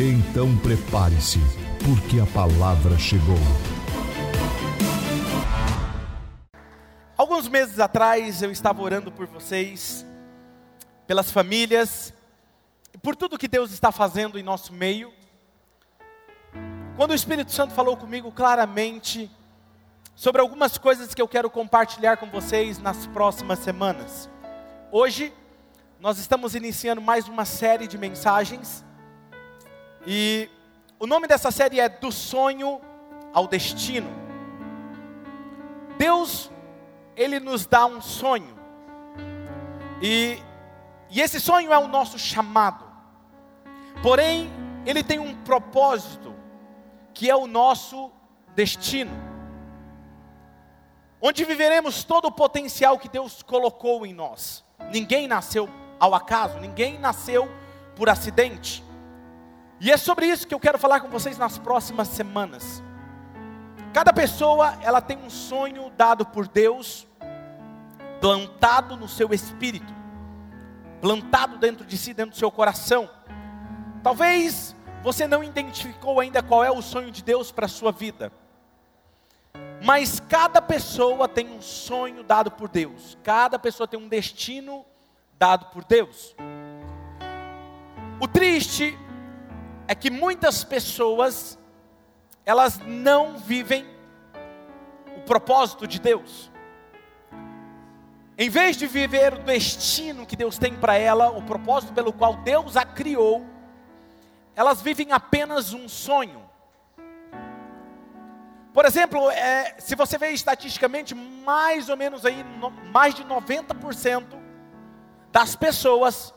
Então prepare-se, porque a palavra chegou. Alguns meses atrás eu estava orando por vocês, pelas famílias, por tudo que Deus está fazendo em nosso meio. Quando o Espírito Santo falou comigo claramente sobre algumas coisas que eu quero compartilhar com vocês nas próximas semanas. Hoje nós estamos iniciando mais uma série de mensagens e o nome dessa série é Do Sonho ao Destino. Deus, Ele nos dá um sonho, e, e esse sonho é o nosso chamado, porém, Ele tem um propósito, que é o nosso destino, onde viveremos todo o potencial que Deus colocou em nós. Ninguém nasceu ao acaso, ninguém nasceu por acidente. E é sobre isso que eu quero falar com vocês nas próximas semanas. Cada pessoa, ela tem um sonho dado por Deus, plantado no seu espírito, plantado dentro de si, dentro do seu coração. Talvez você não identificou ainda qual é o sonho de Deus para a sua vida. Mas cada pessoa tem um sonho dado por Deus. Cada pessoa tem um destino dado por Deus. O triste é que muitas pessoas elas não vivem o propósito de Deus. Em vez de viver o destino que Deus tem para ela, o propósito pelo qual Deus a criou, elas vivem apenas um sonho. Por exemplo, é, se você vê estatisticamente, mais ou menos aí, no, mais de 90% das pessoas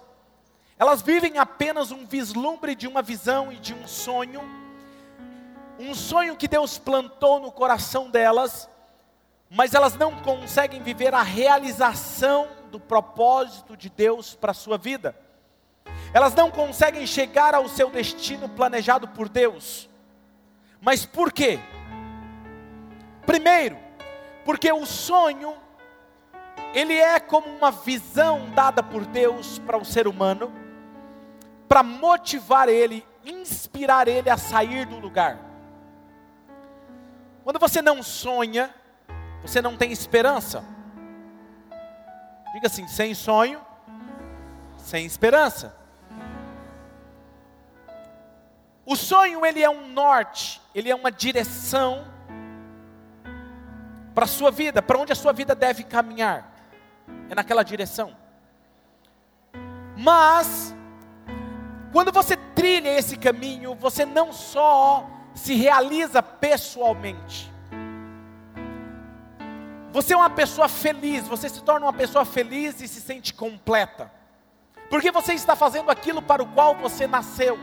elas vivem apenas um vislumbre de uma visão e de um sonho, um sonho que Deus plantou no coração delas, mas elas não conseguem viver a realização do propósito de Deus para a sua vida. Elas não conseguem chegar ao seu destino planejado por Deus. Mas por quê? Primeiro, porque o sonho ele é como uma visão dada por Deus para o ser humano para motivar ele, inspirar ele a sair do lugar. Quando você não sonha, você não tem esperança. Diga assim: sem sonho, sem esperança. O sonho ele é um norte, ele é uma direção para a sua vida, para onde a sua vida deve caminhar. É naquela direção. Mas quando você trilha esse caminho, você não só se realiza pessoalmente, você é uma pessoa feliz, você se torna uma pessoa feliz e se sente completa, porque você está fazendo aquilo para o qual você nasceu.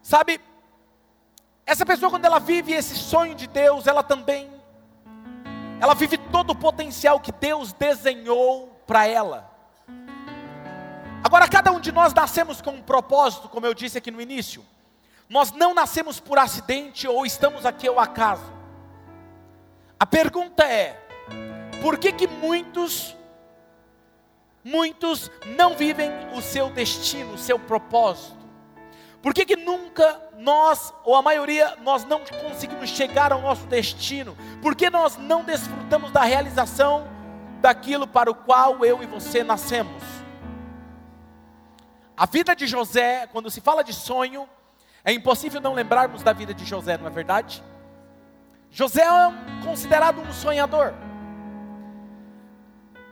Sabe, essa pessoa quando ela vive esse sonho de Deus, ela também ela vive todo o potencial que Deus desenhou para ela. Agora, cada um de nós nascemos com um propósito, como eu disse aqui no início. Nós não nascemos por acidente ou estamos aqui ao acaso. A pergunta é: por que que muitos muitos não vivem o seu destino, o seu propósito? Por que que nunca nós, ou a maioria, nós não conseguimos chegar ao nosso destino? Por que nós não desfrutamos da realização daquilo para o qual eu e você nascemos? A vida de José, quando se fala de sonho, é impossível não lembrarmos da vida de José, não é verdade? José é considerado um sonhador.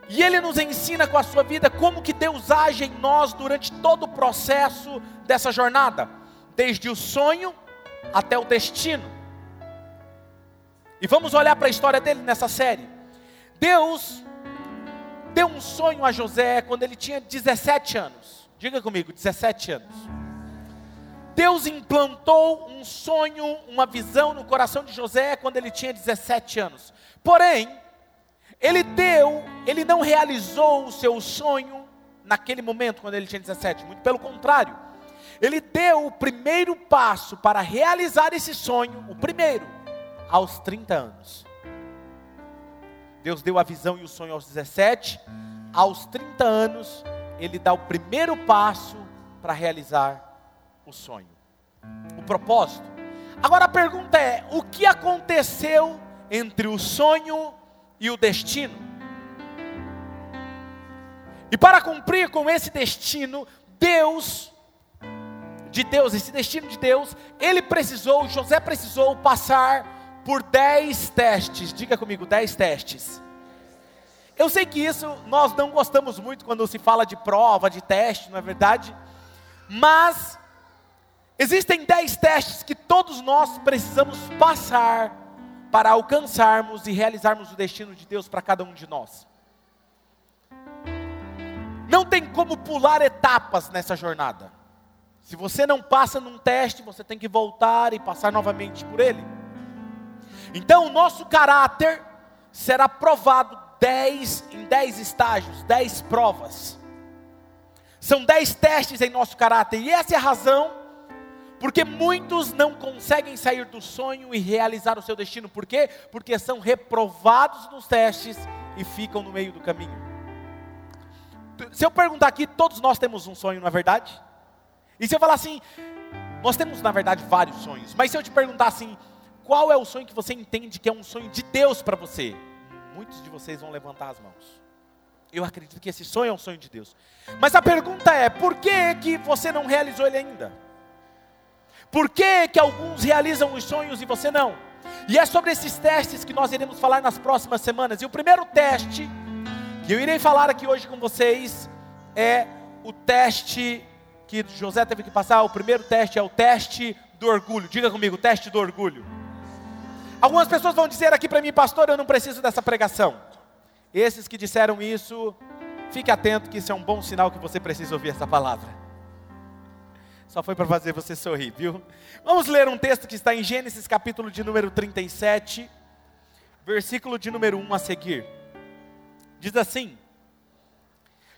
E ele nos ensina com a sua vida como que Deus age em nós durante todo o processo dessa jornada, desde o sonho até o destino. E vamos olhar para a história dele nessa série. Deus deu um sonho a José quando ele tinha 17 anos. Diga comigo, 17 anos. Deus implantou um sonho, uma visão no coração de José quando ele tinha 17 anos. Porém, ele deu, ele não realizou o seu sonho naquele momento, quando ele tinha 17. Muito pelo contrário, ele deu o primeiro passo para realizar esse sonho, o primeiro, aos 30 anos. Deus deu a visão e o sonho aos 17, aos 30 anos, ele dá o primeiro passo para realizar o sonho, o propósito. Agora a pergunta é: o que aconteceu entre o sonho e o destino? E para cumprir com esse destino, Deus, de Deus, esse destino de Deus, ele precisou, José precisou passar por dez testes. Diga comigo, dez testes. Eu sei que isso nós não gostamos muito quando se fala de prova, de teste, não é verdade? Mas existem dez testes que todos nós precisamos passar para alcançarmos e realizarmos o destino de Deus para cada um de nós. Não tem como pular etapas nessa jornada. Se você não passa num teste, você tem que voltar e passar novamente por ele. Então, o nosso caráter será provado dez, em dez estágios, dez provas. São dez testes em nosso caráter, e essa é a razão porque muitos não conseguem sair do sonho e realizar o seu destino. Por quê? Porque são reprovados nos testes e ficam no meio do caminho. Se eu perguntar aqui, todos nós temos um sonho, não é verdade? E se eu falar assim, nós temos na verdade vários sonhos, mas se eu te perguntar assim, qual é o sonho que você entende que é um sonho de Deus para você? Muitos de vocês vão levantar as mãos. Eu acredito que esse sonho é um sonho de Deus. Mas a pergunta é: por que, que você não realizou ele ainda? Por que, que alguns realizam os sonhos e você não? E é sobre esses testes que nós iremos falar nas próximas semanas. E o primeiro teste que eu irei falar aqui hoje com vocês é o teste que José teve que passar. O primeiro teste é o teste do orgulho. Diga comigo, teste do orgulho. Algumas pessoas vão dizer aqui para mim, pastor, eu não preciso dessa pregação. Esses que disseram isso, fique atento que isso é um bom sinal que você precisa ouvir essa palavra. Só foi para fazer você sorrir, viu? Vamos ler um texto que está em Gênesis capítulo de número 37, versículo de número 1 a seguir. Diz assim: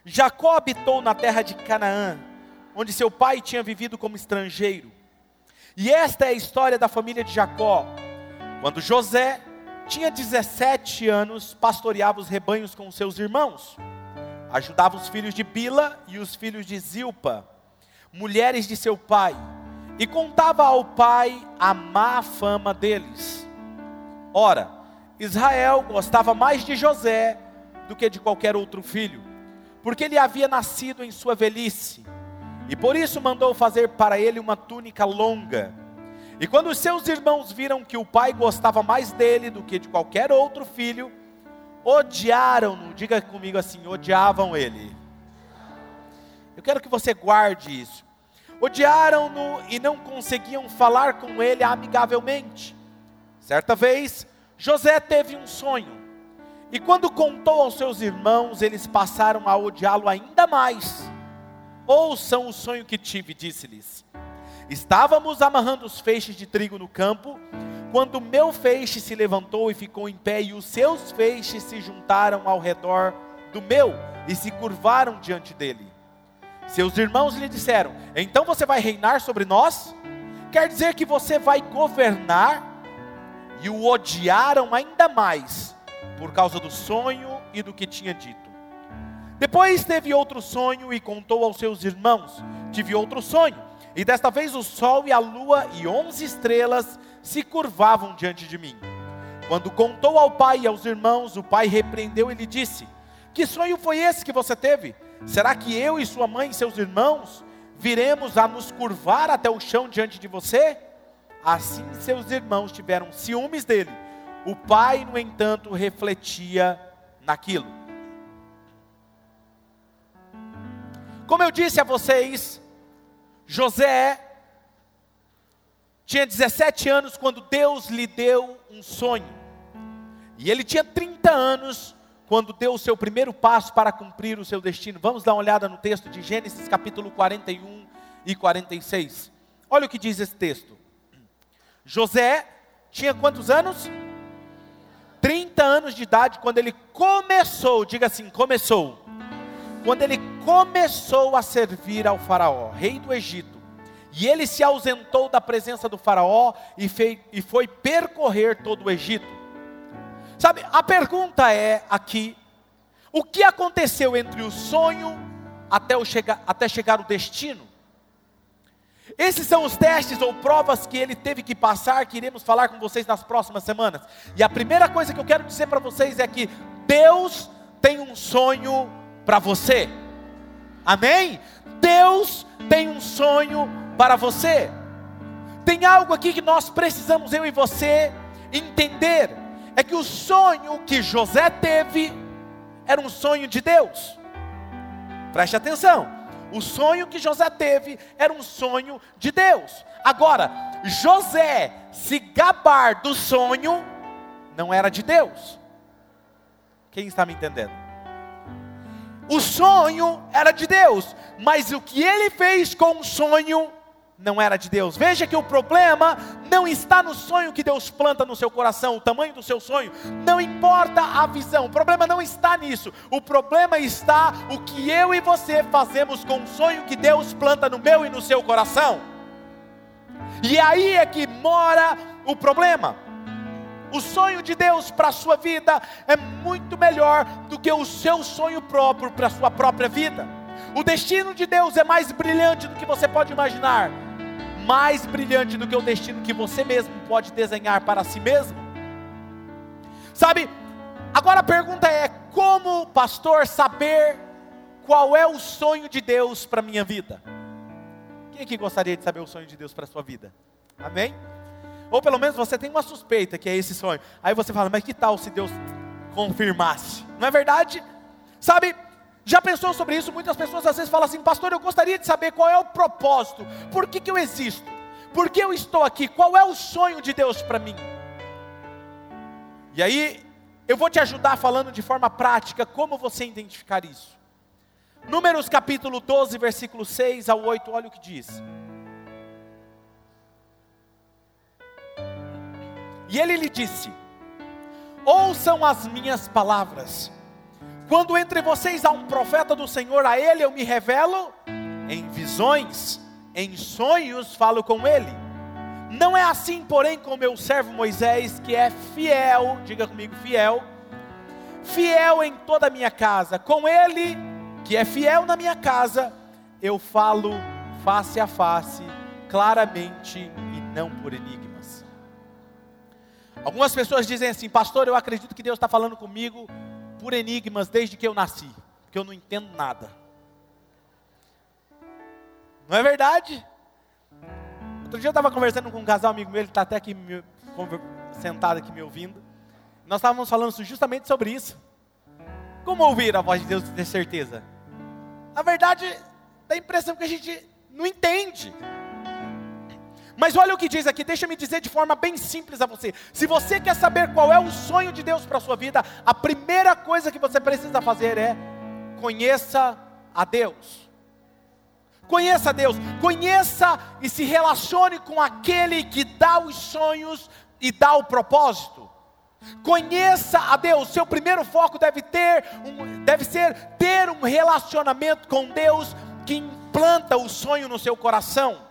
Jacó habitou na terra de Canaã, onde seu pai tinha vivido como estrangeiro. E esta é a história da família de Jacó quando José tinha 17 anos, pastoreava os rebanhos com seus irmãos. Ajudava os filhos de Bila e os filhos de Zilpa, mulheres de seu pai, e contava ao pai a má fama deles. Ora, Israel gostava mais de José do que de qualquer outro filho, porque ele havia nascido em sua velhice, e por isso mandou fazer para ele uma túnica longa e quando os seus irmãos viram que o pai gostava mais dele do que de qualquer outro filho, odiaram-no. Diga comigo assim: odiavam ele. Eu quero que você guarde isso. Odiaram-no e não conseguiam falar com ele amigavelmente. Certa vez, José teve um sonho. E quando contou aos seus irmãos, eles passaram a odiá-lo ainda mais. Ouçam o sonho que tive, disse-lhes. Estávamos amarrando os feixes de trigo no campo, quando meu feixe se levantou e ficou em pé, e os seus feixes se juntaram ao redor do meu e se curvaram diante dele. Seus irmãos lhe disseram: Então você vai reinar sobre nós? Quer dizer que você vai governar? E o odiaram ainda mais, por causa do sonho e do que tinha dito. Depois teve outro sonho e contou aos seus irmãos: Tive outro sonho e desta vez o sol e a lua e onze estrelas se curvavam diante de mim. Quando contou ao pai e aos irmãos, o pai repreendeu e lhe disse: Que sonho foi esse que você teve? Será que eu e sua mãe e seus irmãos viremos a nos curvar até o chão diante de você? Assim seus irmãos tiveram ciúmes dele. O pai, no entanto, refletia naquilo. Como eu disse a vocês, José tinha 17 anos quando Deus lhe deu um sonho. E ele tinha 30 anos quando deu o seu primeiro passo para cumprir o seu destino. Vamos dar uma olhada no texto de Gênesis capítulo 41 e 46. Olha o que diz esse texto. José tinha quantos anos? 30 anos de idade quando ele começou, diga assim, começou. Quando ele começou a servir ao faraó, rei do Egito. E ele se ausentou da presença do faraó e, fei, e foi percorrer todo o Egito Sabe, a pergunta é aqui: o que aconteceu entre o sonho até, o chega, até chegar o destino? Esses são os testes ou provas que ele teve que passar, que iremos falar com vocês nas próximas semanas. E a primeira coisa que eu quero dizer para vocês é que Deus tem um sonho para você. Amém? Deus tem um sonho para você. Tem algo aqui que nós precisamos, eu e você, entender é que o sonho que José teve era um sonho de Deus. Preste atenção. O sonho que José teve era um sonho de Deus. Agora, José se gabar do sonho não era de Deus. Quem está me entendendo? O sonho era de Deus, mas o que ele fez com o sonho não era de Deus. Veja que o problema não está no sonho que Deus planta no seu coração, o tamanho do seu sonho, não importa a visão, o problema não está nisso. O problema está o que eu e você fazemos com o sonho que Deus planta no meu e no seu coração. E aí é que mora o problema. O sonho de Deus para a sua vida é muito melhor do que o seu sonho próprio para a sua própria vida. O destino de Deus é mais brilhante do que você pode imaginar mais brilhante do que o destino que você mesmo pode desenhar para si mesmo? Sabe, agora a pergunta é: como, pastor, saber qual é o sonho de Deus para a minha vida? Quem aqui gostaria de saber o sonho de Deus para a sua vida? Amém? Ou pelo menos você tem uma suspeita que é esse sonho. Aí você fala, mas que tal se Deus confirmasse? Não é verdade? Sabe, já pensou sobre isso? Muitas pessoas às vezes falam assim, pastor, eu gostaria de saber qual é o propósito, por que, que eu existo, por que eu estou aqui, qual é o sonho de Deus para mim. E aí, eu vou te ajudar falando de forma prática como você identificar isso. Números capítulo 12, versículo 6 ao 8, olha o que diz. E ele lhe disse: Ouçam as minhas palavras quando entre vocês há um profeta do Senhor, a ele eu me revelo em visões, em sonhos falo com ele. Não é assim, porém, com meu servo Moisés, que é fiel, diga comigo, fiel, fiel em toda a minha casa. Com ele, que é fiel na minha casa, eu falo face a face, claramente e não por enigmas. Algumas pessoas dizem assim, pastor, eu acredito que Deus está falando comigo por enigmas desde que eu nasci, porque eu não entendo nada. Não é verdade? Outro dia eu estava conversando com um casal amigo meu, ele está até aqui me, sentado aqui me ouvindo. Nós estávamos falando justamente sobre isso. Como ouvir a voz de Deus e ter certeza? Na verdade, dá a impressão que a gente não entende. Mas olha o que diz aqui, deixa-me dizer de forma bem simples a você. Se você quer saber qual é o sonho de Deus para a sua vida, a primeira coisa que você precisa fazer é conheça a Deus. Conheça a Deus, conheça e se relacione com aquele que dá os sonhos e dá o propósito. Conheça a Deus. Seu primeiro foco deve ter um, deve ser ter um relacionamento com Deus que implanta o sonho no seu coração.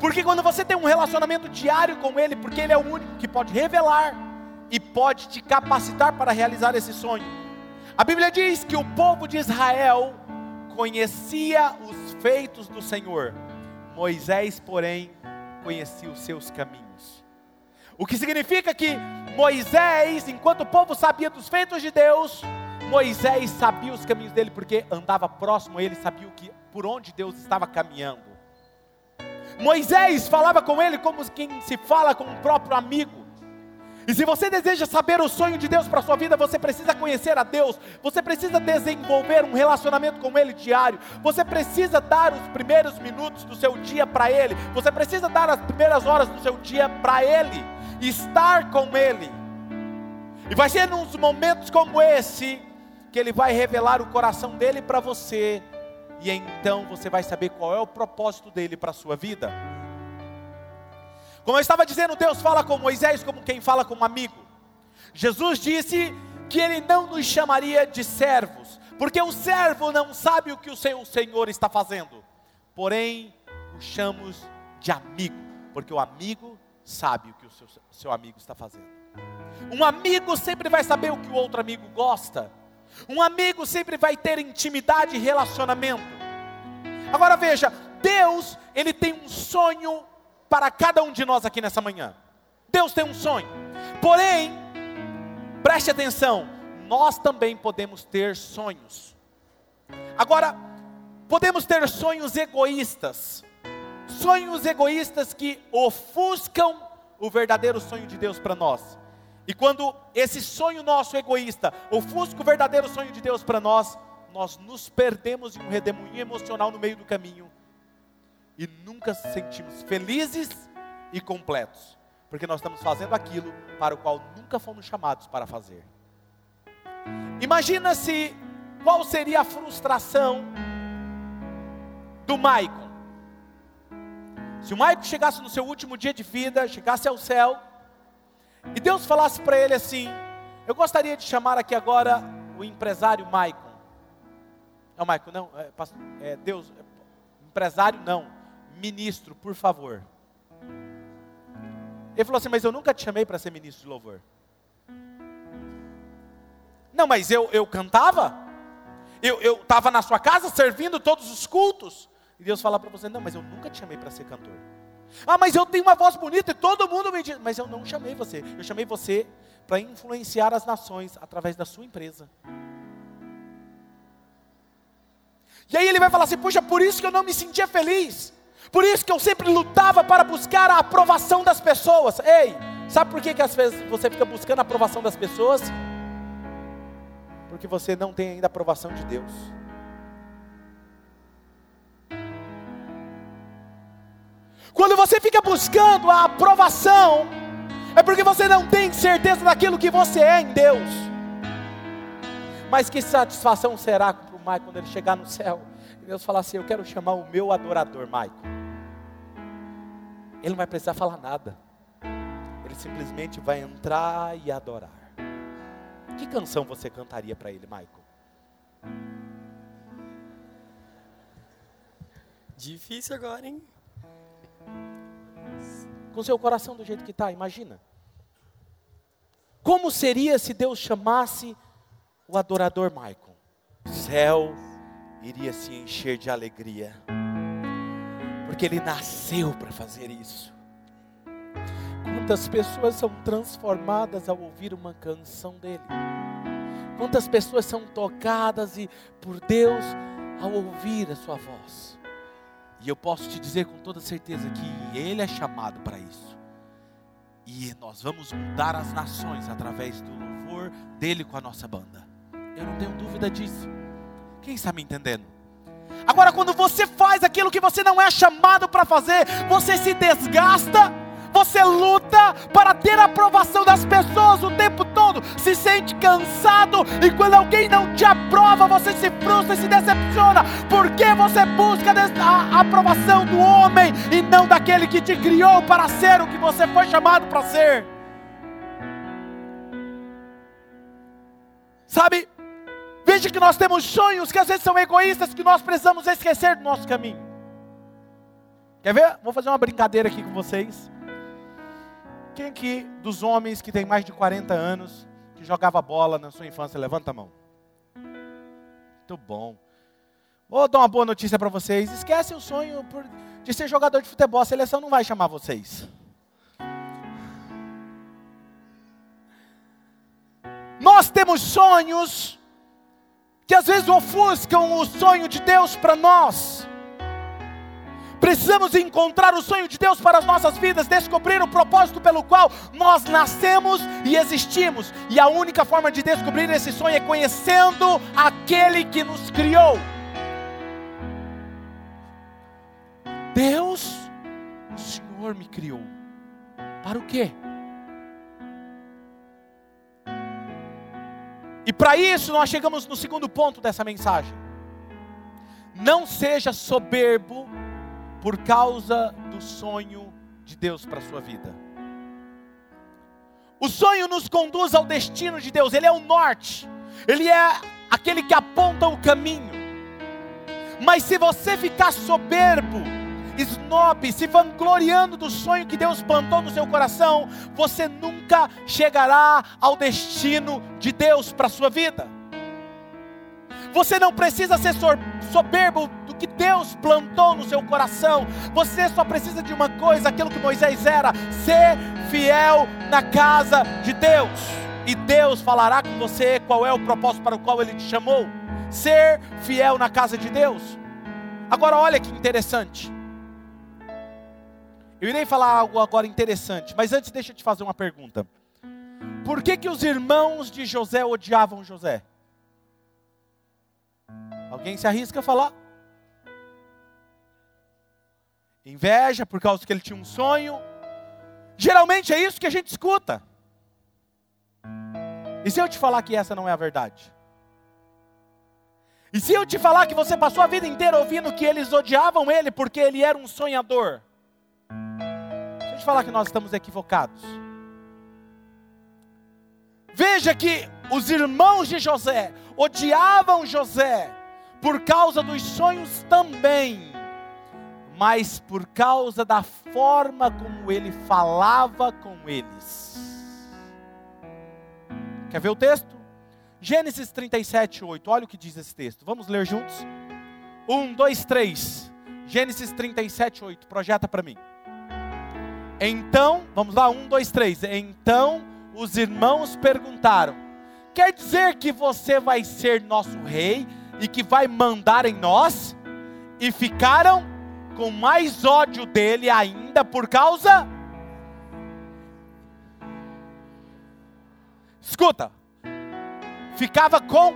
Porque quando você tem um relacionamento diário com Ele, porque Ele é o único que pode revelar e pode te capacitar para realizar esse sonho. A Bíblia diz que o povo de Israel conhecia os feitos do Senhor, Moisés, porém, conhecia os seus caminhos. O que significa que Moisés, enquanto o povo sabia dos feitos de Deus, Moisés sabia os caminhos dele, porque andava próximo a ele, sabia o que, por onde Deus estava caminhando. Moisés falava com ele como quem se fala com um próprio amigo. E se você deseja saber o sonho de Deus para a sua vida, você precisa conhecer a Deus, você precisa desenvolver um relacionamento com Ele diário, você precisa dar os primeiros minutos do seu dia para Ele, você precisa dar as primeiras horas do seu dia para Ele, estar com Ele. E vai ser nos momentos como esse que Ele vai revelar o coração dele para você, e então você vai saber qual é o propósito dele para a sua vida. Como eu estava dizendo, Deus fala com Moisés como quem fala com um amigo. Jesus disse que ele não nos chamaria de servos, porque o servo não sabe o que o seu Senhor está fazendo. Porém, o chamamos de amigo, porque o amigo sabe o que o seu, seu amigo está fazendo. Um amigo sempre vai saber o que o outro amigo gosta. Um amigo sempre vai ter intimidade e relacionamento. Agora veja, Deus, ele tem um sonho para cada um de nós aqui nessa manhã. Deus tem um sonho. Porém, preste atenção, nós também podemos ter sonhos. Agora, podemos ter sonhos egoístas. Sonhos egoístas que ofuscam o verdadeiro sonho de Deus para nós. E quando esse sonho nosso egoísta ofusca o verdadeiro sonho de Deus para nós, nós nos perdemos em um redemoinho emocional no meio do caminho e nunca se sentimos felizes e completos, porque nós estamos fazendo aquilo para o qual nunca fomos chamados para fazer. Imagina se qual seria a frustração do Maicon. Se o Maicon chegasse no seu último dia de vida, chegasse ao céu, e Deus falasse para ele assim: Eu gostaria de chamar aqui agora o empresário Maicon. É o Maicon, não, é, é Deus, é, empresário não, ministro, por favor. Ele falou assim: Mas eu nunca te chamei para ser ministro de louvor. Não, mas eu, eu cantava, eu estava na sua casa servindo todos os cultos. E Deus fala para você: Não, mas eu nunca te chamei para ser cantor. Ah, mas eu tenho uma voz bonita e todo mundo me diz. Mas eu não chamei você. Eu chamei você para influenciar as nações através da sua empresa. E aí ele vai falar assim: Puxa, por isso que eu não me sentia feliz. Por isso que eu sempre lutava para buscar a aprovação das pessoas. Ei, sabe por que, que às vezes você fica buscando a aprovação das pessoas? Porque você não tem ainda a aprovação de Deus. Quando você fica buscando a aprovação, é porque você não tem certeza daquilo que você é em Deus. Mas que satisfação será para o Mike quando ele chegar no céu? E Deus falar assim: Eu quero chamar o meu adorador, Mike. Ele não vai precisar falar nada. Ele simplesmente vai entrar e adorar. Que canção você cantaria para ele, Michael? Difícil agora, hein? Com seu coração do jeito que está, imagina. Como seria se Deus chamasse o adorador Michael? O céu iria se encher de alegria, porque ele nasceu para fazer isso. Quantas pessoas são transformadas ao ouvir uma canção dele? Quantas pessoas são tocadas e por Deus ao ouvir a sua voz? E eu posso te dizer com toda certeza que Ele é chamado para isso. E nós vamos mudar as nações através do louvor dele com a nossa banda. Eu não tenho dúvida disso. Quem está me entendendo? Agora, quando você faz aquilo que você não é chamado para fazer, você se desgasta você luta para ter a aprovação das pessoas o tempo todo, se sente cansado e quando alguém não te aprova, você se frustra e se decepciona, porque você busca a aprovação do homem e não daquele que te criou para ser o que você foi chamado para ser. Sabe? Veja que nós temos sonhos que às vezes são egoístas que nós precisamos esquecer do nosso caminho. Quer ver? Vou fazer uma brincadeira aqui com vocês. Quem aqui dos homens que tem mais de 40 anos, que jogava bola na sua infância, levanta a mão. Muito bom. Vou dar uma boa notícia para vocês. Esquece o sonho de ser jogador de futebol. A seleção não vai chamar vocês. Nós temos sonhos que às vezes ofuscam o sonho de Deus para nós. Precisamos encontrar o sonho de Deus para as nossas vidas, descobrir o propósito pelo qual nós nascemos e existimos. E a única forma de descobrir esse sonho é conhecendo aquele que nos criou. Deus, o Senhor me criou. Para o quê? E para isso nós chegamos no segundo ponto dessa mensagem. Não seja soberbo por causa do sonho de Deus para a sua vida. O sonho nos conduz ao destino de Deus, ele é o norte, ele é aquele que aponta o caminho. Mas se você ficar soberbo, snob, se vangloriando do sonho que Deus plantou no seu coração, você nunca chegará ao destino de Deus para a sua vida. Você não precisa ser soberbo que Deus plantou no seu coração. Você só precisa de uma coisa, aquilo que Moisés era: ser fiel na casa de Deus. E Deus falará com você qual é o propósito para o qual Ele te chamou. Ser fiel na casa de Deus. Agora, olha que interessante. Eu irei falar algo agora interessante, mas antes deixa eu te fazer uma pergunta. Por que que os irmãos de José odiavam José? Alguém se arrisca a falar? Inveja por causa que ele tinha um sonho. Geralmente é isso que a gente escuta. E se eu te falar que essa não é a verdade? E se eu te falar que você passou a vida inteira ouvindo que eles odiavam ele porque ele era um sonhador? Deixa eu te falar que nós estamos equivocados. Veja que os irmãos de José odiavam José por causa dos sonhos também, mas por causa da forma como ele falava com eles. Quer ver o texto? Gênesis 37, 8. Olha o que diz esse texto. Vamos ler juntos? Um, dois, três. Gênesis 37, 8. Projeta para mim. Então, vamos lá, um, dois, três. Então os irmãos perguntaram: Quer dizer que você vai ser nosso rei e que vai mandar em nós? E ficaram com mais ódio dele ainda por causa. Escuta, ficava com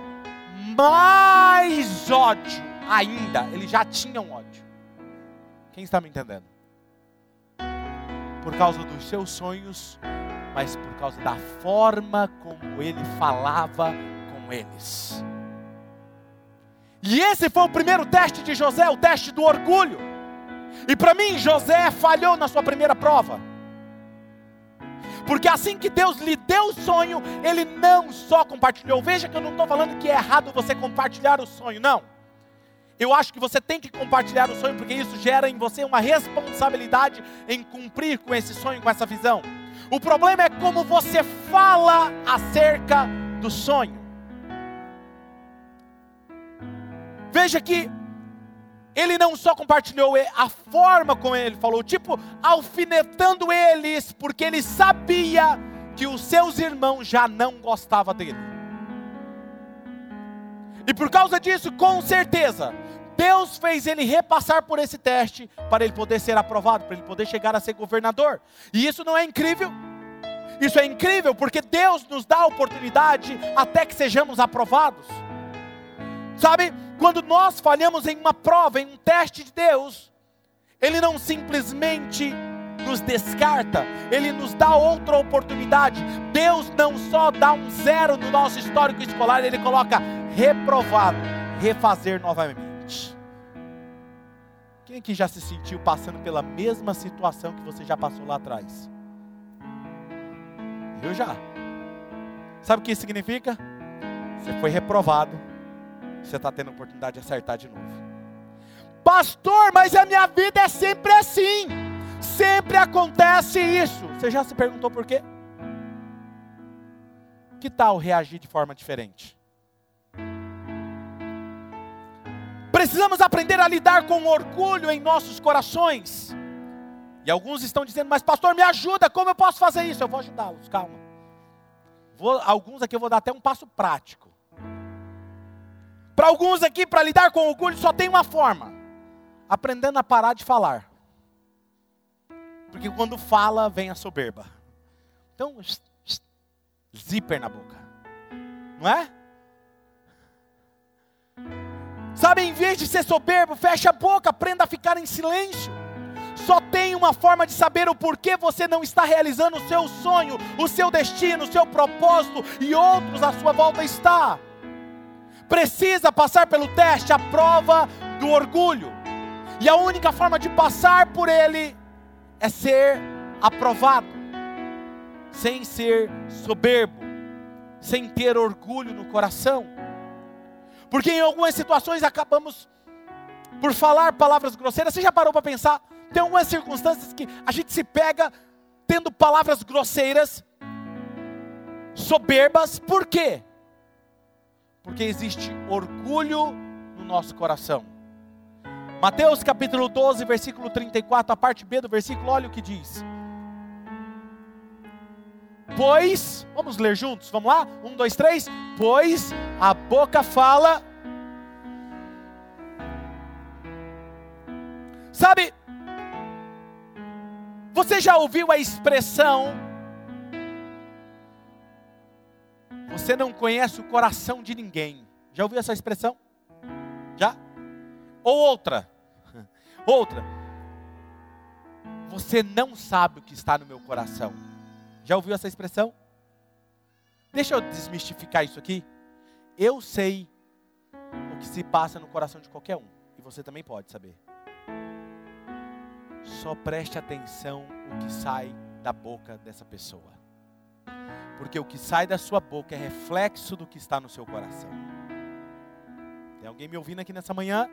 mais ódio ainda. Ele já tinha um ódio. Quem está me entendendo? Por causa dos seus sonhos, mas por causa da forma como ele falava com eles. E esse foi o primeiro teste de José, o teste do orgulho. E para mim, José falhou na sua primeira prova. Porque assim que Deus lhe deu o sonho, ele não só compartilhou. Veja que eu não estou falando que é errado você compartilhar o sonho, não. Eu acho que você tem que compartilhar o sonho, porque isso gera em você uma responsabilidade em cumprir com esse sonho, com essa visão. O problema é como você fala acerca do sonho. Veja que ele não só compartilhou a forma como ele falou, tipo, alfinetando eles, porque ele sabia que os seus irmãos já não gostavam dele. E por causa disso, com certeza, Deus fez ele repassar por esse teste para ele poder ser aprovado, para ele poder chegar a ser governador. E isso não é incrível? Isso é incrível porque Deus nos dá a oportunidade até que sejamos aprovados. Sabe, quando nós falhamos em uma prova, em um teste de Deus, Ele não simplesmente nos descarta, Ele nos dá outra oportunidade. Deus não só dá um zero no nosso histórico escolar, Ele coloca reprovado, refazer novamente. Quem aqui já se sentiu passando pela mesma situação que você já passou lá atrás? Eu já. Sabe o que isso significa? Você foi reprovado você está tendo a oportunidade de acertar de novo. Pastor, mas a minha vida é sempre assim. Sempre acontece isso. Você já se perguntou por quê? Que tal reagir de forma diferente? Precisamos aprender a lidar com orgulho em nossos corações. E alguns estão dizendo, mas pastor, me ajuda, como eu posso fazer isso? Eu vou ajudá-los, calma. Vou, alguns aqui eu vou dar até um passo prático. Para alguns aqui, para lidar com orgulho, só tem uma forma: aprendendo a parar de falar. Porque quando fala, vem a soberba. Então, zíper na boca. Não é? Sabe, em vez de ser soberbo, fecha a boca, aprenda a ficar em silêncio. Só tem uma forma de saber o porquê você não está realizando o seu sonho, o seu destino, o seu propósito e outros à sua volta está. Precisa passar pelo teste, a prova do orgulho. E a única forma de passar por ele é ser aprovado, sem ser soberbo, sem ter orgulho no coração. Porque em algumas situações acabamos por falar palavras grosseiras. Você já parou para pensar? Tem algumas circunstâncias que a gente se pega tendo palavras grosseiras, soberbas, por quê? Porque existe orgulho no nosso coração. Mateus capítulo 12, versículo 34, a parte B do versículo, olha o que diz. Pois, vamos ler juntos, vamos lá? Um, dois, três. Pois a boca fala. Sabe, você já ouviu a expressão? Você não conhece o coração de ninguém. Já ouviu essa expressão? Já? Ou outra? Outra. Você não sabe o que está no meu coração. Já ouviu essa expressão? Deixa eu desmistificar isso aqui. Eu sei o que se passa no coração de qualquer um. E você também pode saber. Só preste atenção o que sai da boca dessa pessoa. Porque o que sai da sua boca é reflexo do que está no seu coração. Tem alguém me ouvindo aqui nessa manhã?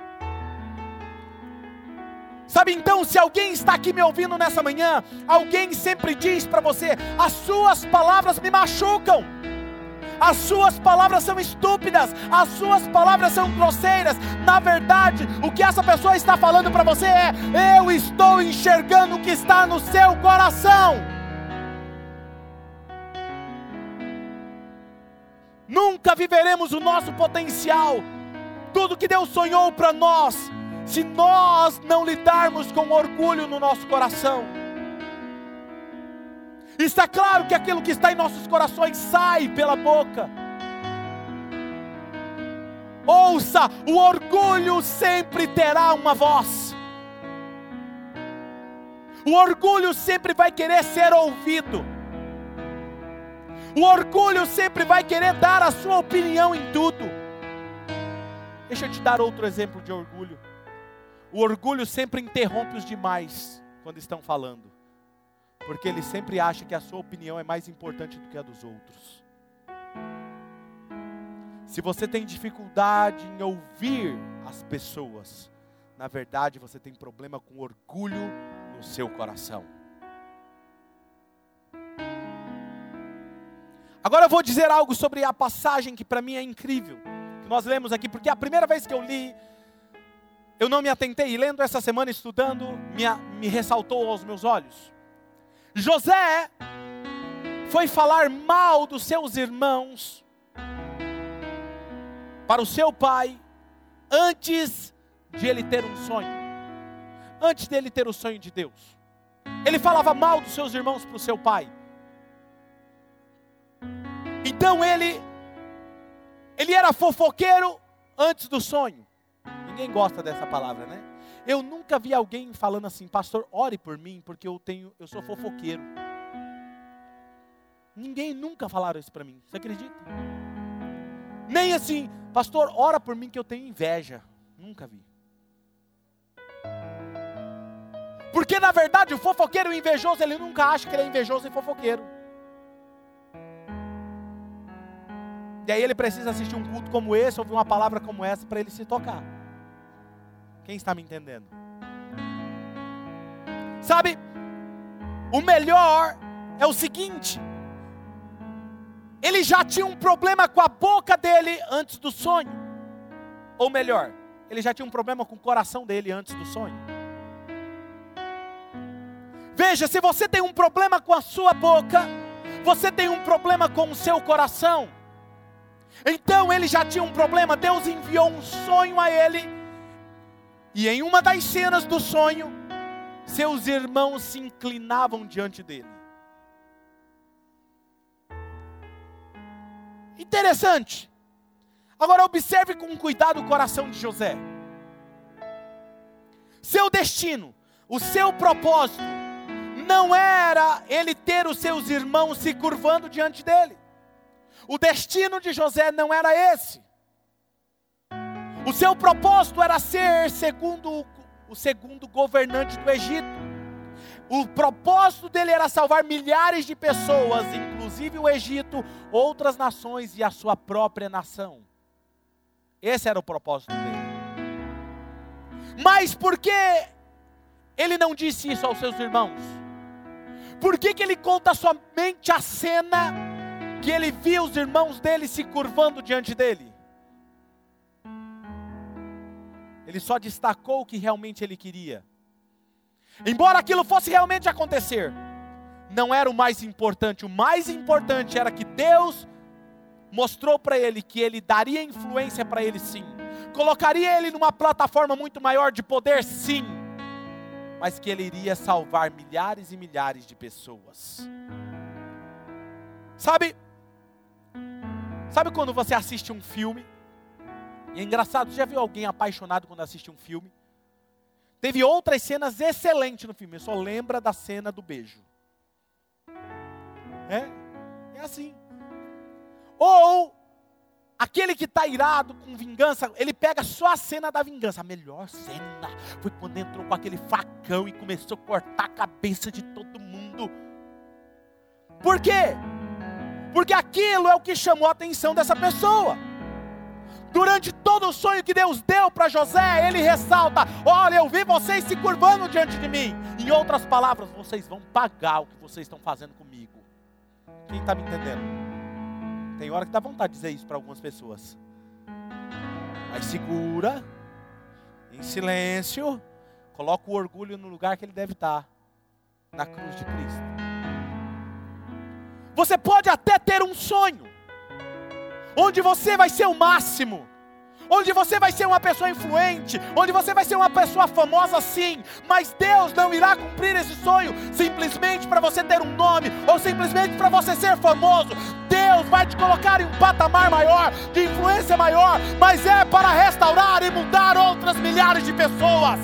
Sabe então, se alguém está aqui me ouvindo nessa manhã, alguém sempre diz para você: as suas palavras me machucam. As suas palavras são estúpidas, as suas palavras são grosseiras. Na verdade, o que essa pessoa está falando para você é: eu estou enxergando o que está no seu coração. Viveremos o nosso potencial, tudo que Deus sonhou para nós, se nós não lidarmos com orgulho no nosso coração. Está claro que aquilo que está em nossos corações sai pela boca. Ouça, o orgulho sempre terá uma voz. O orgulho sempre vai querer ser ouvido. O orgulho sempre vai querer dar a sua opinião em tudo. Deixa eu te dar outro exemplo de orgulho. O orgulho sempre interrompe os demais quando estão falando, porque ele sempre acha que a sua opinião é mais importante do que a dos outros. Se você tem dificuldade em ouvir as pessoas, na verdade você tem problema com orgulho no seu coração. Agora eu vou dizer algo sobre a passagem que para mim é incrível, que nós lemos aqui, porque a primeira vez que eu li eu não me atentei, e lendo essa semana, estudando, me, me ressaltou aos meus olhos. José foi falar mal dos seus irmãos para o seu pai antes de ele ter um sonho, antes dele ter o sonho de Deus. Ele falava mal dos seus irmãos para o seu pai. Então ele ele era fofoqueiro antes do sonho. Ninguém gosta dessa palavra, né? Eu nunca vi alguém falando assim, pastor, ore por mim, porque eu tenho, eu sou fofoqueiro. Ninguém nunca falaram isso para mim. Você acredita? Nem assim, pastor, ora por mim que eu tenho inveja. Nunca vi. Porque na verdade o fofoqueiro e o invejoso, ele nunca acha que ele é invejoso e fofoqueiro. E aí ele precisa assistir um culto como esse, ouvir uma palavra como essa para ele se tocar. Quem está me entendendo? Sabe, o melhor é o seguinte: ele já tinha um problema com a boca dele antes do sonho. Ou melhor, ele já tinha um problema com o coração dele antes do sonho. Veja, se você tem um problema com a sua boca, você tem um problema com o seu coração. Então ele já tinha um problema, Deus enviou um sonho a ele e em uma das cenas do sonho, seus irmãos se inclinavam diante dele. Interessante. Agora observe com cuidado o coração de José. Seu destino, O seu propósito não era ele ter os seus irmãos se curvando diante dele. O destino de José não era esse. O seu propósito era ser segundo o segundo governante do Egito. O propósito dele era salvar milhares de pessoas, inclusive o Egito, outras nações e a sua própria nação. Esse era o propósito dele. Mas por que ele não disse isso aos seus irmãos? Por que, que ele conta somente a cena que ele viu os irmãos dele se curvando diante dele? Ele só destacou o que realmente ele queria. Embora aquilo fosse realmente acontecer, não era o mais importante. O mais importante era que Deus mostrou para ele que ele daria influência para ele sim. Colocaria ele numa plataforma muito maior de poder, sim mas que ele iria salvar milhares e milhares de pessoas. Sabe? Sabe quando você assiste um filme? E é engraçado, já viu alguém apaixonado quando assiste um filme? Teve outras cenas excelentes no filme, só lembra da cena do beijo. É? É assim. Ou Aquele que está irado com vingança, ele pega só a cena da vingança. A melhor cena foi quando entrou com aquele facão e começou a cortar a cabeça de todo mundo. Por quê? Porque aquilo é o que chamou a atenção dessa pessoa. Durante todo o sonho que Deus deu para José, ele ressalta: Olha, eu vi vocês se curvando diante de mim. Em outras palavras, vocês vão pagar o que vocês estão fazendo comigo. Quem está me entendendo? Tem hora que dá vontade de dizer isso para algumas pessoas. Mas segura, em silêncio, coloca o orgulho no lugar que ele deve estar na cruz de Cristo. Você pode até ter um sonho, onde você vai ser o máximo, onde você vai ser uma pessoa influente, onde você vai ser uma pessoa famosa sim, mas Deus não irá cumprir esse sonho simplesmente para você ter um nome ou simplesmente para você ser famoso. Deus vai te colocar em um patamar maior, de influência maior, mas é para restaurar e mudar outras milhares de pessoas.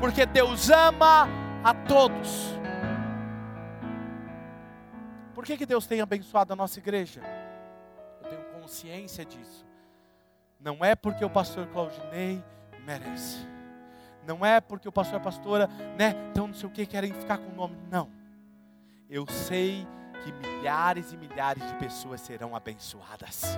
Porque Deus ama a todos. Por que, que Deus tem abençoado a nossa igreja? Eu tenho consciência disso. Não é porque o pastor Claudinei merece. Não é porque o pastor e a pastora, né, então não sei o que, querem ficar com o nome. Não. Eu sei que milhares e milhares de pessoas serão abençoadas.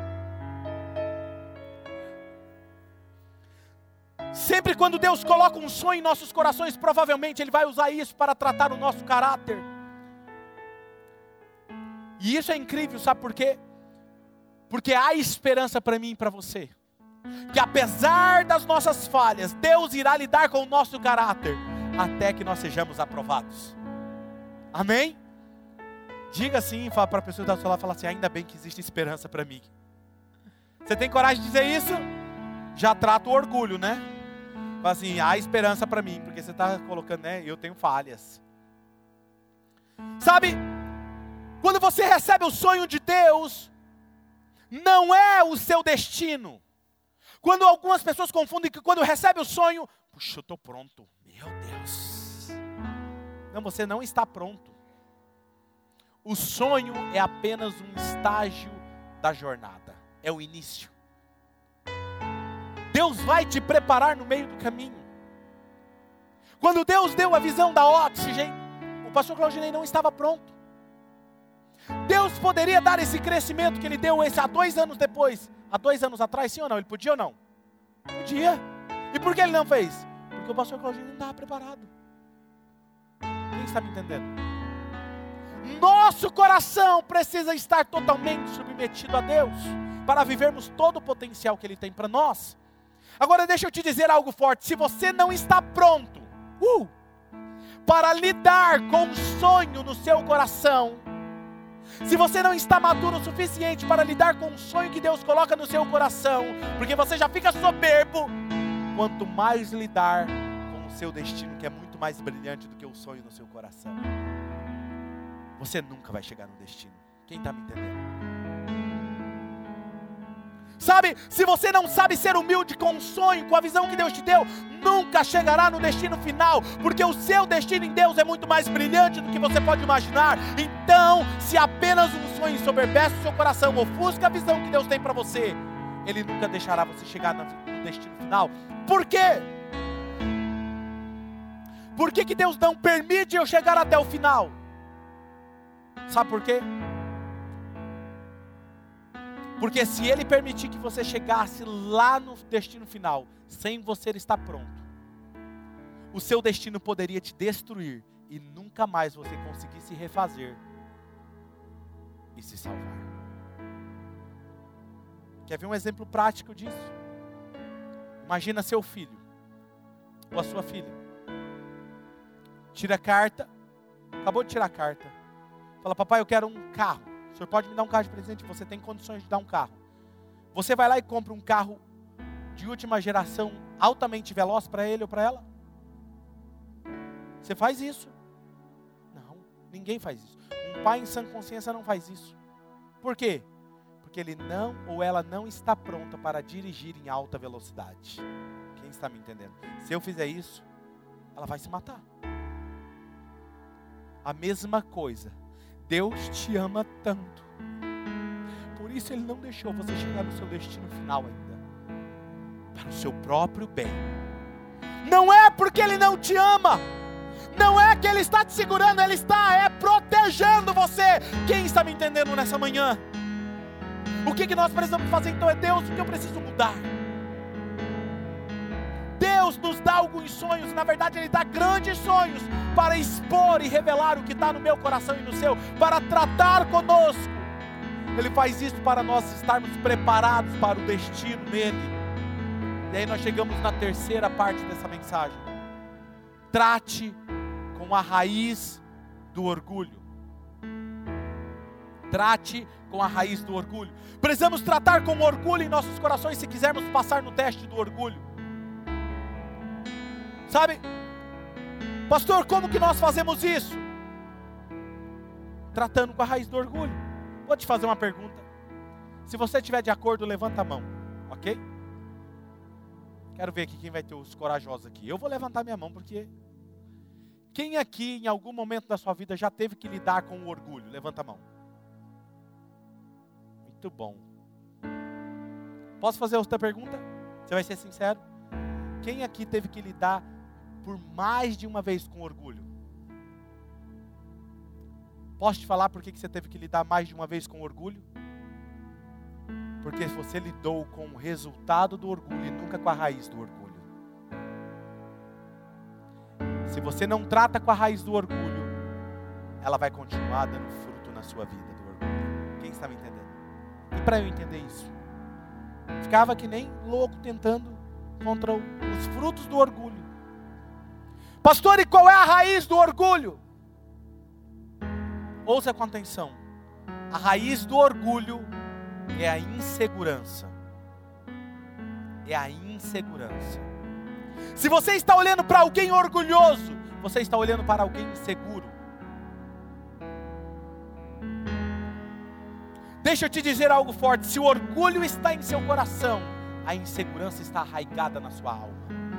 Sempre quando Deus coloca um sonho em nossos corações, provavelmente Ele vai usar isso para tratar o nosso caráter. E isso é incrível, sabe por quê? Porque há esperança para mim e para você que apesar das nossas falhas, Deus irá lidar com o nosso caráter até que nós sejamos aprovados. Amém? Diga assim, fala para a pessoa da sua lado, fala assim, ainda bem que existe esperança para mim. Você tem coragem de dizer isso? Já trata o orgulho, né? Fala assim, há esperança para mim, porque você está colocando, né? Eu tenho falhas. Sabe, quando você recebe o sonho de Deus, não é o seu destino. Quando algumas pessoas confundem que quando recebe o sonho, puxa, eu estou pronto. Meu Deus. Não, você não está pronto. O sonho é apenas um estágio da jornada, é o início. Deus vai te preparar no meio do caminho. Quando Deus deu a visão da oxigênio, o pastor Claudinei não estava pronto. Deus poderia dar esse crescimento que ele deu esse há dois anos depois, há dois anos atrás, sim ou não? Ele podia ou não? Podia. E por que ele não fez? Porque o pastor Claudinho não estava preparado. Quem está me entendendo? Nosso coração precisa estar totalmente submetido a Deus para vivermos todo o potencial que Ele tem para nós. Agora deixa eu te dizer algo forte: se você não está pronto uh, para lidar com o sonho no seu coração, se você não está maduro o suficiente para lidar com o sonho que Deus coloca no seu coração, porque você já fica soberbo, quanto mais lidar com o seu destino, que é muito mais brilhante do que o sonho no seu coração, você nunca vai chegar no destino. Quem está me entendendo? Sabe, se você não sabe ser humilde com o sonho, com a visão que Deus te deu, nunca chegará no destino final, porque o seu destino em Deus é muito mais brilhante do que você pode imaginar. Então, se apenas um sonho soberbece o seu coração, ofusca a visão que Deus tem para você, Ele nunca deixará você chegar no destino final. Por quê? Por que, que Deus não permite eu chegar até o final? Sabe por quê? Porque se Ele permitir que você chegasse lá no destino final, sem você estar pronto, o seu destino poderia te destruir e nunca mais você conseguir se refazer e se salvar. Quer ver um exemplo prático disso? Imagina seu filho ou a sua filha. Tira a carta, acabou de tirar a carta. Fala, papai, eu quero um carro. O senhor pode me dar um carro de presente? Você tem condições de dar um carro. Você vai lá e compra um carro de última geração altamente veloz para ele ou para ela? Você faz isso? Não, ninguém faz isso. Um pai em sã consciência não faz isso. Por quê? Porque ele não ou ela não está pronta para dirigir em alta velocidade. Quem está me entendendo? Se eu fizer isso, ela vai se matar. A mesma coisa. Deus te ama tanto. Por isso Ele não deixou você chegar no seu destino final ainda. Para o seu próprio bem. Não é porque Ele não te ama não é que Ele está te segurando, Ele está é protegendo você. Quem está me entendendo nessa manhã? O que, que nós precisamos fazer então é Deus, o que eu preciso mudar? Deus nos dá alguns sonhos, na verdade Ele dá grandes sonhos para expor e revelar o que está no meu coração e no seu, para tratar conosco. Ele faz isso para nós estarmos preparados para o destino nele. E aí nós chegamos na terceira parte dessa mensagem. Trate com a raiz do orgulho. Trate com a raiz do orgulho. Precisamos tratar com orgulho em nossos corações se quisermos passar no teste do orgulho. Sabe, pastor, como que nós fazemos isso? Tratando com a raiz do orgulho. Vou te fazer uma pergunta. Se você estiver de acordo, levanta a mão, ok? Quero ver aqui quem vai ter os corajosos aqui. Eu vou levantar minha mão porque quem aqui, em algum momento da sua vida, já teve que lidar com o orgulho? Levanta a mão. Muito bom. Posso fazer outra pergunta? Você vai ser sincero? Quem aqui teve que lidar por mais de uma vez com orgulho? Posso te falar por que você teve que lidar mais de uma vez com orgulho? Porque você lidou com o resultado do orgulho e nunca com a raiz do orgulho. Se você não trata com a raiz do orgulho, ela vai continuar dando fruto na sua vida do orgulho. Quem está me entendendo? E para eu entender isso, ficava que nem louco tentando contra os frutos do orgulho. Pastor, e qual é a raiz do orgulho? Ouça com atenção. A raiz do orgulho é a insegurança. É a insegurança. Se você está olhando para alguém orgulhoso, você está olhando para alguém inseguro. Deixa eu te dizer algo forte: se o orgulho está em seu coração, a insegurança está arraigada na sua alma.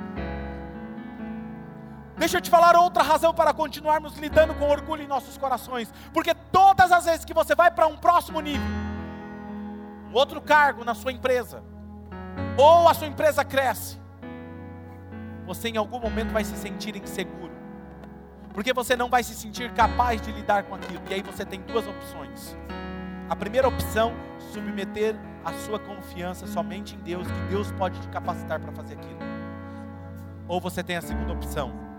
Deixa eu te falar outra razão para continuarmos lidando com orgulho em nossos corações, porque todas as vezes que você vai para um próximo nível, um outro cargo na sua empresa, ou a sua empresa cresce, você em algum momento vai se sentir inseguro. Porque você não vai se sentir capaz de lidar com aquilo. E aí você tem duas opções. A primeira opção, submeter a sua confiança somente em Deus, que Deus pode te capacitar para fazer aquilo. Ou você tem a segunda opção,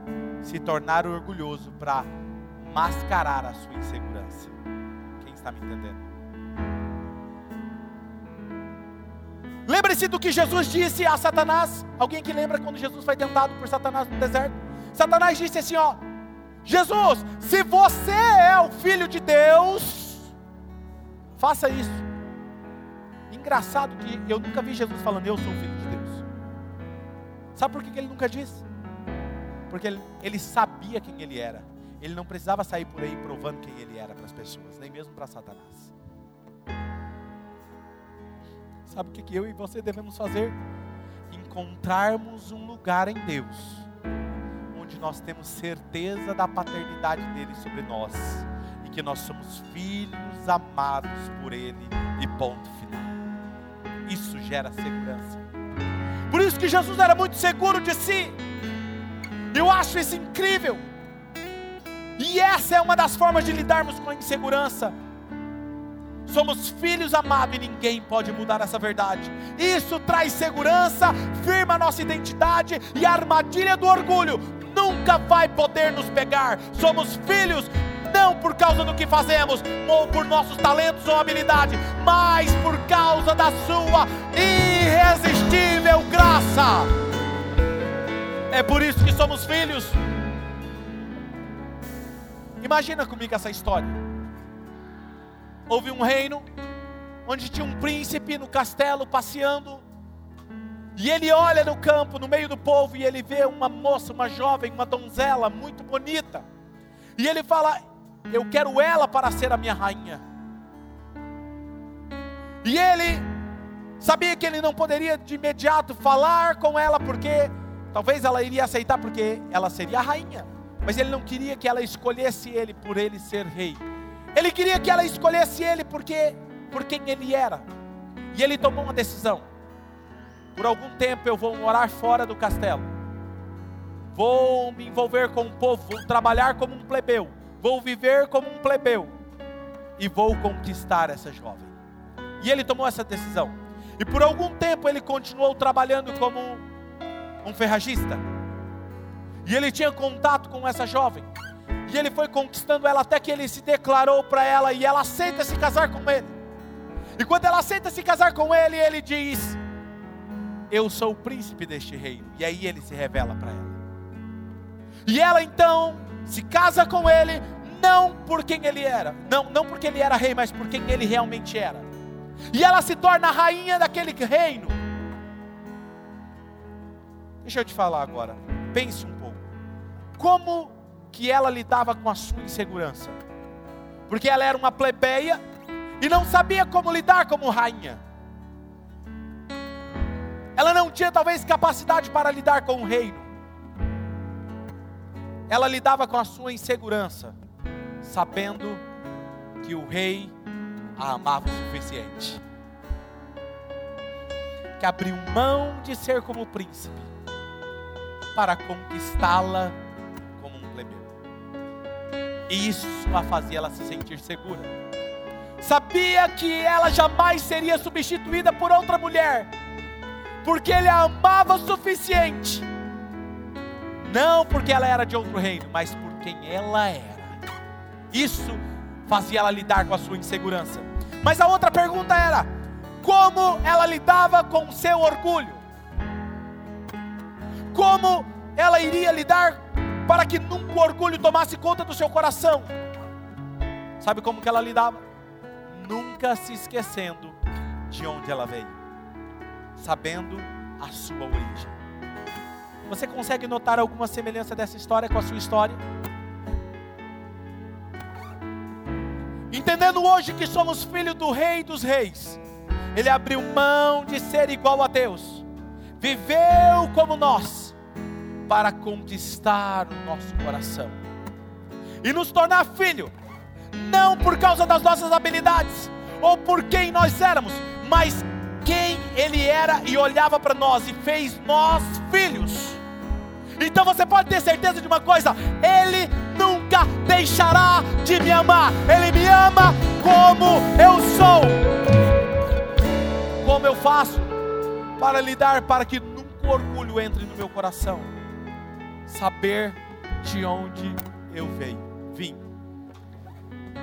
se tornar orgulhoso para mascarar a sua insegurança. Quem está me entendendo? Lembre-se do que Jesus disse a Satanás. Alguém que lembra quando Jesus foi tentado por Satanás no deserto? Satanás disse assim: Ó, Jesus, se você é o filho de Deus, faça isso. Engraçado que eu nunca vi Jesus falando, eu sou o filho de Deus. Sabe por que ele nunca disse? Porque ele, ele sabia quem ele era. Ele não precisava sair por aí provando quem ele era para as pessoas, nem mesmo para Satanás. Sabe o que, que eu e você devemos fazer? Encontrarmos um lugar em Deus, onde nós temos certeza da paternidade dele sobre nós e que nós somos filhos amados por ele, e ponto final. Isso gera segurança. Por isso que Jesus era muito seguro de si. Eu acho isso incrível. E essa é uma das formas de lidarmos com a insegurança. Somos filhos amados e ninguém pode mudar essa verdade. Isso traz segurança, firma nossa identidade e a armadilha do orgulho nunca vai poder nos pegar. Somos filhos não por causa do que fazemos, ou por nossos talentos ou habilidade, mas por causa da Sua irresistível graça. É por isso que somos filhos. Imagina comigo essa história. Houve um reino onde tinha um príncipe no castelo passeando. E ele olha no campo, no meio do povo, e ele vê uma moça, uma jovem, uma donzela muito bonita. E ele fala: Eu quero ela para ser a minha rainha. E ele sabia que ele não poderia de imediato falar com ela, porque talvez ela iria aceitar, porque ela seria a rainha mas ele não queria que ela escolhesse ele por ele ser rei. Ele queria que ela escolhesse ele porque por quem ele era. E ele tomou uma decisão. Por algum tempo eu vou morar fora do castelo. Vou me envolver com o povo, vou trabalhar como um plebeu, vou viver como um plebeu e vou conquistar essa jovem. E ele tomou essa decisão. E por algum tempo ele continuou trabalhando como um ferragista e ele tinha contato com essa jovem. E ele foi conquistando ela até que ele se declarou para ela e ela aceita se casar com ele. E quando ela aceita se casar com ele, ele diz: Eu sou o príncipe deste reino. E aí ele se revela para ela. E ela então se casa com ele, não por quem ele era, não, não porque ele era rei, mas por quem ele realmente era. E ela se torna rainha daquele reino. Deixa eu te falar agora. Pense um como que ela lidava com a sua insegurança. Porque ela era uma plebeia e não sabia como lidar como rainha. Ela não tinha talvez capacidade para lidar com o reino. Ela lidava com a sua insegurança, sabendo que o rei a amava o suficiente. Que abriu mão de ser como príncipe para conquistá-la e isso a fazia ela se sentir segura. Sabia que ela jamais seria substituída por outra mulher, porque ele a amava o suficiente. Não porque ela era de outro reino, mas por quem ela era. Isso fazia ela lidar com a sua insegurança. Mas a outra pergunta era: como ela lidava com o seu orgulho? Como ela iria lidar para que nunca o orgulho tomasse conta do seu coração. Sabe como que ela lidava? Nunca se esquecendo de onde ela veio, sabendo a sua origem. Você consegue notar alguma semelhança dessa história com a sua história? Entendendo hoje que somos filhos do Rei dos Reis, Ele abriu mão de ser igual a Deus, viveu como nós, para conquistar o nosso coração e nos tornar filho, não por causa das nossas habilidades ou por quem nós éramos, mas quem Ele era e olhava para nós e fez nós filhos. Então você pode ter certeza de uma coisa: Ele nunca deixará de me amar, Ele me ama como eu sou. Como eu faço para lidar para que nunca o orgulho entre no meu coração? Saber de onde eu venho, vim.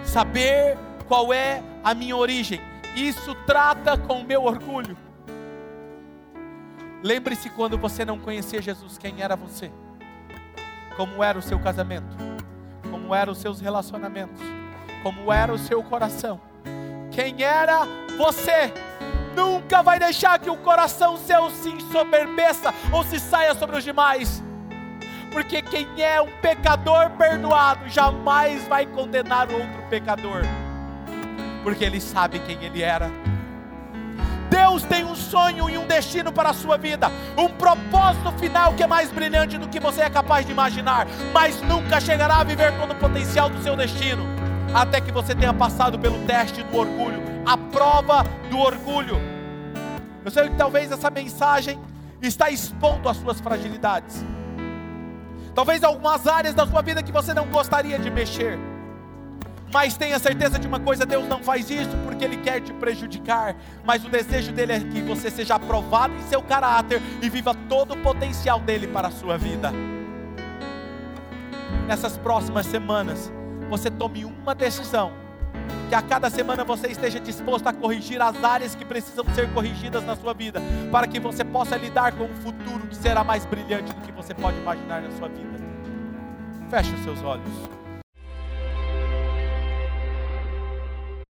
Saber qual é a minha origem. Isso trata com o meu orgulho. Lembre-se quando você não conhecia Jesus, quem era você? Como era o seu casamento? Como eram os seus relacionamentos? Como era o seu coração? Quem era você? Nunca vai deixar que o coração seu se ensoberbeça ou se saia sobre os demais porque quem é um pecador perdoado jamais vai condenar outro pecador, porque ele sabe quem ele era. Deus tem um sonho e um destino para a sua vida, um propósito final que é mais brilhante do que você é capaz de imaginar, mas nunca chegará a viver todo o potencial do seu destino, até que você tenha passado pelo teste do orgulho, a prova do orgulho. Eu sei que talvez essa mensagem está expondo as suas fragilidades. Talvez algumas áreas da sua vida que você não gostaria de mexer. Mas tenha certeza de uma coisa: Deus não faz isso porque Ele quer te prejudicar. Mas o desejo dele é que você seja aprovado em seu caráter e viva todo o potencial dele para a sua vida. Nessas próximas semanas, você tome uma decisão. Que a cada semana você esteja disposto a corrigir as áreas que precisam ser corrigidas na sua vida, para que você possa lidar com um futuro que será mais brilhante do que você pode imaginar na sua vida. Feche os seus olhos.